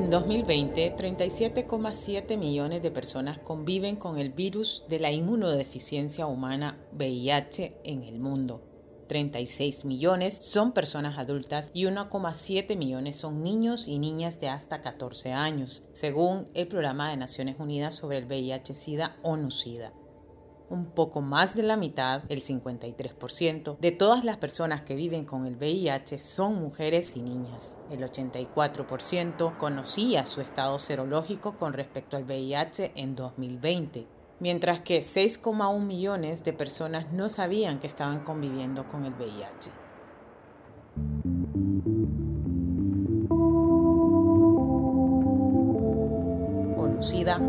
En 2020, 37,7 millones de personas conviven con el virus de la inmunodeficiencia humana VIH en el mundo. 36 millones son personas adultas y 1,7 millones son niños y niñas de hasta 14 años, según el Programa de Naciones Unidas sobre el VIH-Sida ONU-SIDA un poco más de la mitad, el 53%, de todas las personas que viven con el VIH son mujeres y niñas. El 84% conocía su estado serológico con respecto al VIH en 2020, mientras que 6,1 millones de personas no sabían que estaban conviviendo con el VIH.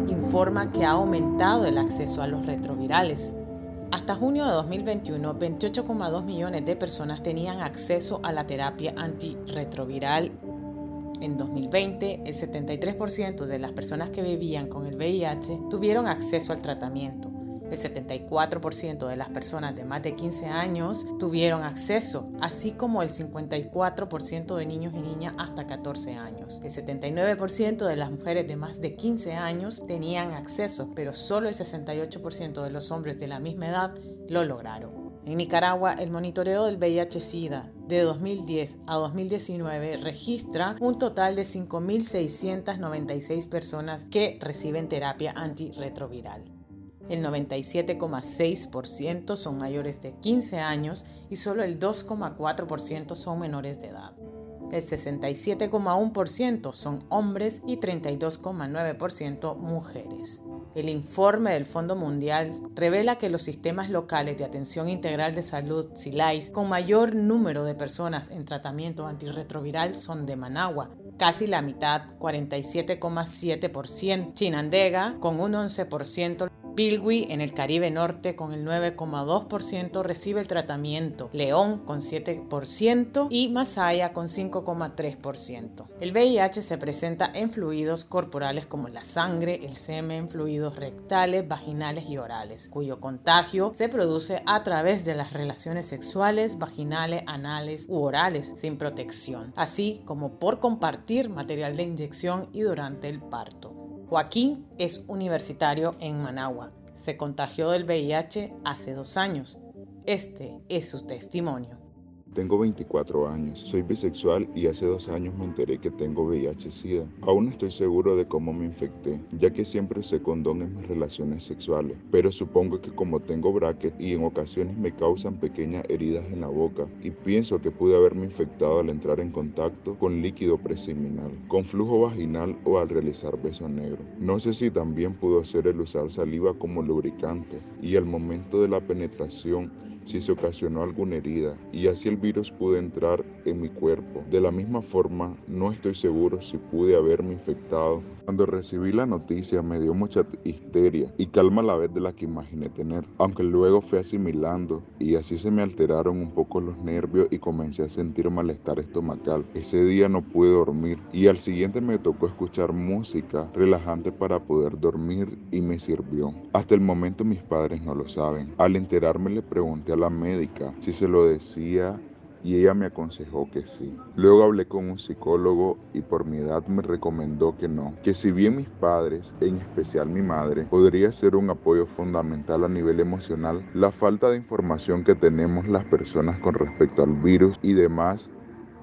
Informa que ha aumentado el acceso a los retrovirales. Hasta junio de 2021, 28,2 millones de personas tenían acceso a la terapia antirretroviral. En 2020, el 73% de las personas que vivían con el VIH tuvieron acceso al tratamiento. El 74% de las personas de más de 15 años tuvieron acceso, así como el 54% de niños y niñas hasta 14 años. El 79% de las mujeres de más de 15 años tenían acceso, pero solo el 68% de los hombres de la misma edad lo lograron. En Nicaragua, el monitoreo del VIH-Sida de 2010 a 2019 registra un total de 5.696 personas que reciben terapia antirretroviral. El 97,6% son mayores de 15 años y solo el 2,4% son menores de edad. El 67,1% son hombres y 32,9% mujeres. El informe del Fondo Mundial revela que los sistemas locales de atención integral de salud, SILAIS, con mayor número de personas en tratamiento antirretroviral son de Managua, casi la mitad, 47,7%, Chinandega con un 11%, Bilwi en el Caribe Norte con el 9,2% recibe el tratamiento, León con 7% y Masaya con 5,3%. El VIH se presenta en fluidos corporales como la sangre, el semen, fluidos rectales, vaginales y orales, cuyo contagio se produce a través de las relaciones sexuales, vaginales, anales u orales sin protección, así como por compartir material de inyección y durante el parto. Joaquín es universitario en Managua. Se contagió del VIH hace dos años. Este es su testimonio. Tengo 24 años, soy bisexual y hace dos años me enteré que tengo VIH-Sida. Aún no estoy seguro de cómo me infecté, ya que siempre usé condón en mis relaciones sexuales, pero supongo que como tengo bracket y en ocasiones me causan pequeñas heridas en la boca y pienso que pude haberme infectado al entrar en contacto con líquido preseminal, con flujo vaginal o al realizar beso negro. No sé si también pudo ser el usar saliva como lubricante y al momento de la penetración si se ocasionó alguna herida y así el virus pudo entrar en mi cuerpo. De la misma forma, no estoy seguro si pude haberme infectado. Cuando recibí la noticia me dio mucha histeria y calma a la vez de la que imaginé tener, aunque luego fui asimilando y así se me alteraron un poco los nervios y comencé a sentir malestar estomacal. Ese día no pude dormir y al siguiente me tocó escuchar música relajante para poder dormir y me sirvió. Hasta el momento mis padres no lo saben. Al enterarme le pregunté a la médica si se lo decía y ella me aconsejó que sí. Luego hablé con un psicólogo y por mi edad me recomendó que no, que si bien mis padres, en especial mi madre, podría ser un apoyo fundamental a nivel emocional, la falta de información que tenemos las personas con respecto al virus y demás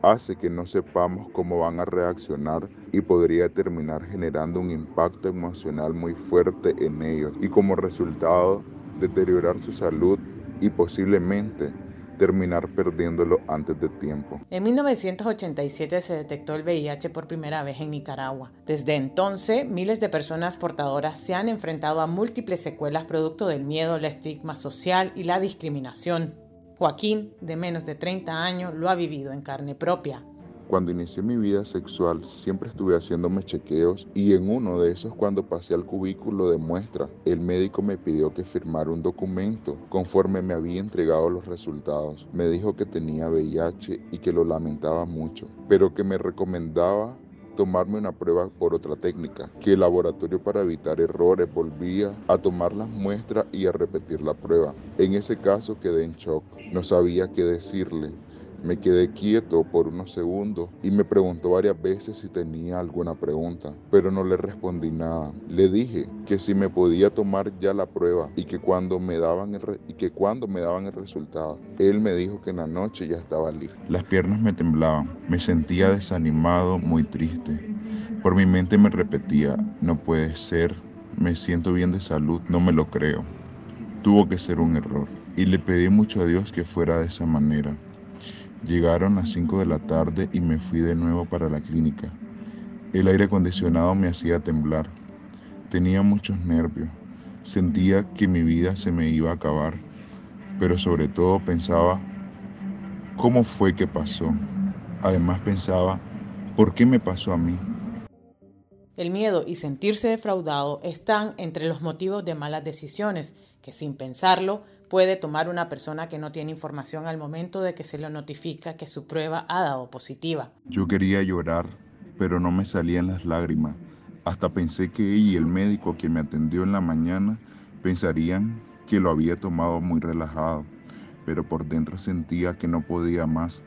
hace que no sepamos cómo van a reaccionar y podría terminar generando un impacto emocional muy fuerte en ellos y como resultado deteriorar su salud y posiblemente terminar perdiéndolo antes de tiempo. En 1987 se detectó el VIH por primera vez en Nicaragua. Desde entonces, miles de personas portadoras se han enfrentado a múltiples secuelas producto del miedo, el estigma social y la discriminación. Joaquín, de menos de 30 años, lo ha vivido en carne propia. Cuando inicié mi vida sexual siempre estuve haciéndome chequeos y en uno de esos cuando pasé al cubículo de muestra, el médico me pidió que firmara un documento conforme me había entregado los resultados. Me dijo que tenía VIH y que lo lamentaba mucho, pero que me recomendaba tomarme una prueba por otra técnica, que el laboratorio para evitar errores volvía a tomar las muestras y a repetir la prueba. En ese caso quedé en shock, no sabía qué decirle Me quedé quieto por unos segundos y me preguntó varias veces si tenía alguna pregunta, pero no le respondí nada. Le dije que si me podía tomar ya la prueba y que cuando me daban el, y que cuando me daban el resultado. Él me dijo que en la noche ya estaba listo. Las piernas me temblaban, me sentía desanimado, muy triste. Por mi mente me repetía, no puede ser, me siento bien de salud, no me lo creo. Tuvo que ser un error. Y le pedí mucho a Dios que fuera de esa manera. Llegaron las 5 de la tarde y me fui de nuevo para la clínica. El aire acondicionado me hacía temblar. Tenía muchos nervios. Sentía que mi vida se me iba a acabar. Pero sobre todo pensaba, ¿cómo fue que pasó? Además pensaba, ¿por qué me pasó a mí? El miedo y sentirse defraudado están entre los motivos de malas decisiones que sin pensarlo puede tomar una persona que no tiene información al momento de que se le notifica que su prueba ha dado positiva. Yo quería llorar, pero no me salían las lágrimas. Hasta pensé que ella y el médico que me atendió en la mañana pensarían que lo había tomado muy relajado, pero por dentro sentía que no podía más.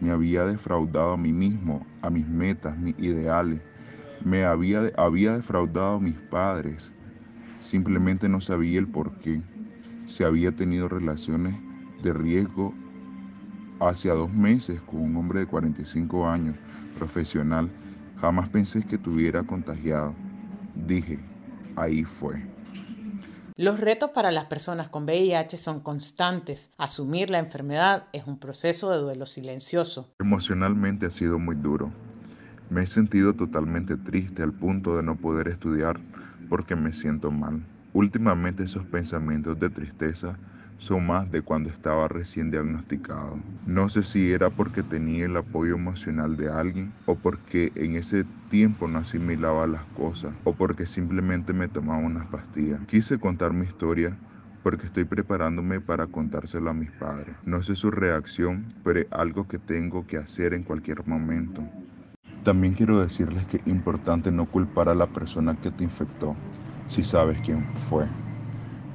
Me había defraudado a mí mismo, a mis metas, mis ideales me había, había defraudado a mis padres. Simplemente no sabía el por qué. Se había tenido relaciones de riesgo hacia dos meses con un hombre de 45 años, profesional. Jamás pensé que tuviera contagiado. Dije, ahí fue. Los retos para las personas con VIH son constantes. Asumir la enfermedad es un proceso de duelo silencioso. Emocionalmente ha sido muy duro. Me he sentido totalmente triste al punto de no poder estudiar porque me siento mal. Últimamente esos pensamientos de tristeza son más de cuando estaba recién diagnosticado. No sé si era porque tenía el apoyo emocional de alguien o porque en ese tiempo no asimilaba las cosas o porque simplemente me tomaba unas pastillas. Quise contar mi historia porque estoy preparándome para contárselo a mis padres. No sé su reacción, pero es algo que tengo que hacer en cualquier momento. También quiero decirles que es importante no culpar a la persona que te infectó si sabes quién fue,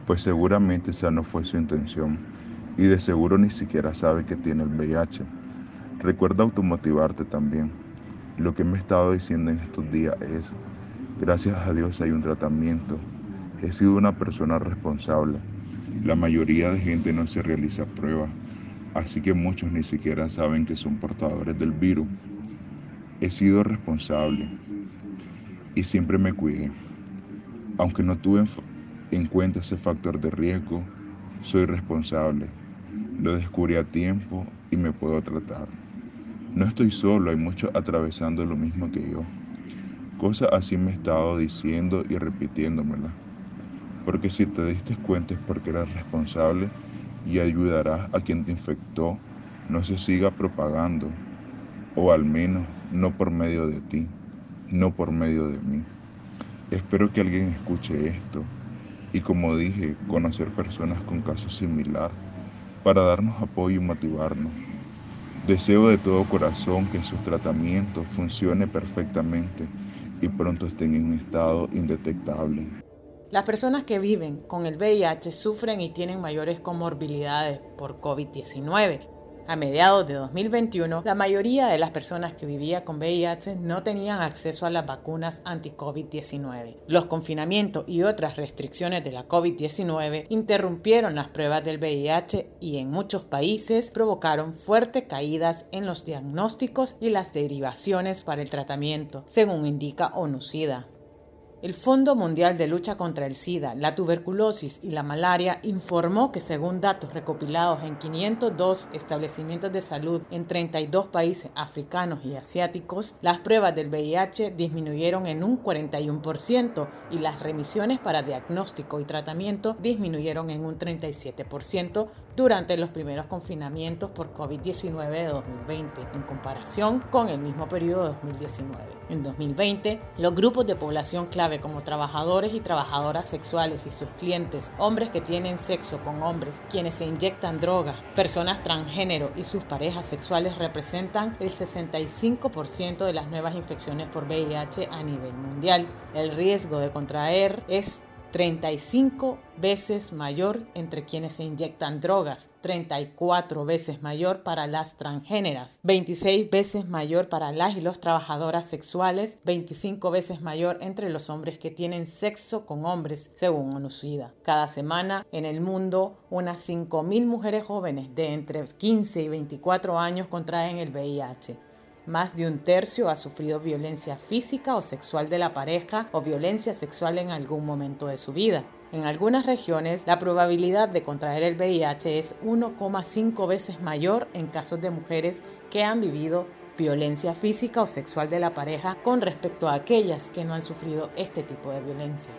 pues seguramente esa no fue su intención y de seguro ni siquiera sabe que tiene el VIH. Recuerda automotivarte también. Lo que me he estado diciendo en estos días es, gracias a Dios hay un tratamiento. He sido una persona responsable. La mayoría de gente no se realiza pruebas, así que muchos ni siquiera saben que son portadores del virus. He sido responsable y siempre me cuidé. Aunque no tuve en cuenta ese factor de riesgo, soy responsable. Lo descubrí a tiempo y me puedo tratar. No estoy solo, hay muchos atravesando lo mismo que yo. Cosas así me he estado diciendo y repitiéndomela. Porque si te diste cuenta es porque eres responsable y ayudarás a quien te infectó no se siga propagando o al menos no por medio de ti, no por medio de mí. Espero que alguien escuche esto y como dije, conocer personas con casos similar para darnos apoyo y motivarnos. Deseo de todo corazón que sus tratamientos funcione perfectamente y pronto estén en un estado indetectable. Las personas que viven con el VIH sufren y tienen mayores comorbilidades por COVID-19 a mediados de 2021, la mayoría de las personas que vivían con VIH no tenían acceso a las vacunas anti-COVID-19. Los confinamientos y otras restricciones de la COVID-19 interrumpieron las pruebas del VIH y en muchos países provocaron fuertes caídas en los diagnósticos y las derivaciones para el tratamiento, según indica ONUCIDA. El Fondo Mundial de Lucha contra el SIDA, la tuberculosis y la malaria informó que según datos recopilados en 502 establecimientos de salud en 32 países africanos y asiáticos, las pruebas del VIH disminuyeron en un 41% y las remisiones para diagnóstico y tratamiento disminuyeron en un 37% durante los primeros confinamientos por COVID-19 de 2020 en comparación con el mismo periodo de 2019. En 2020, los grupos de población clave como trabajadores y trabajadoras sexuales y sus clientes, hombres que tienen sexo con hombres, quienes se inyectan droga, personas transgénero y sus parejas sexuales representan el 65% de las nuevas infecciones por VIH a nivel mundial. El riesgo de contraer es 35 veces mayor entre quienes se inyectan drogas, 34 veces mayor para las transgéneras, 26 veces mayor para las y los trabajadoras sexuales, 25 veces mayor entre los hombres que tienen sexo con hombres, según ONU-SIDA. Cada semana en el mundo, unas 5.000 mujeres jóvenes de entre 15 y 24 años contraen el VIH. Más de un tercio ha sufrido violencia física o sexual de la pareja o violencia sexual en algún momento de su vida. En algunas regiones, la probabilidad de contraer el VIH es 1,5 veces mayor en casos de mujeres que han vivido violencia física o sexual de la pareja con respecto a aquellas que no han sufrido este tipo de violencia.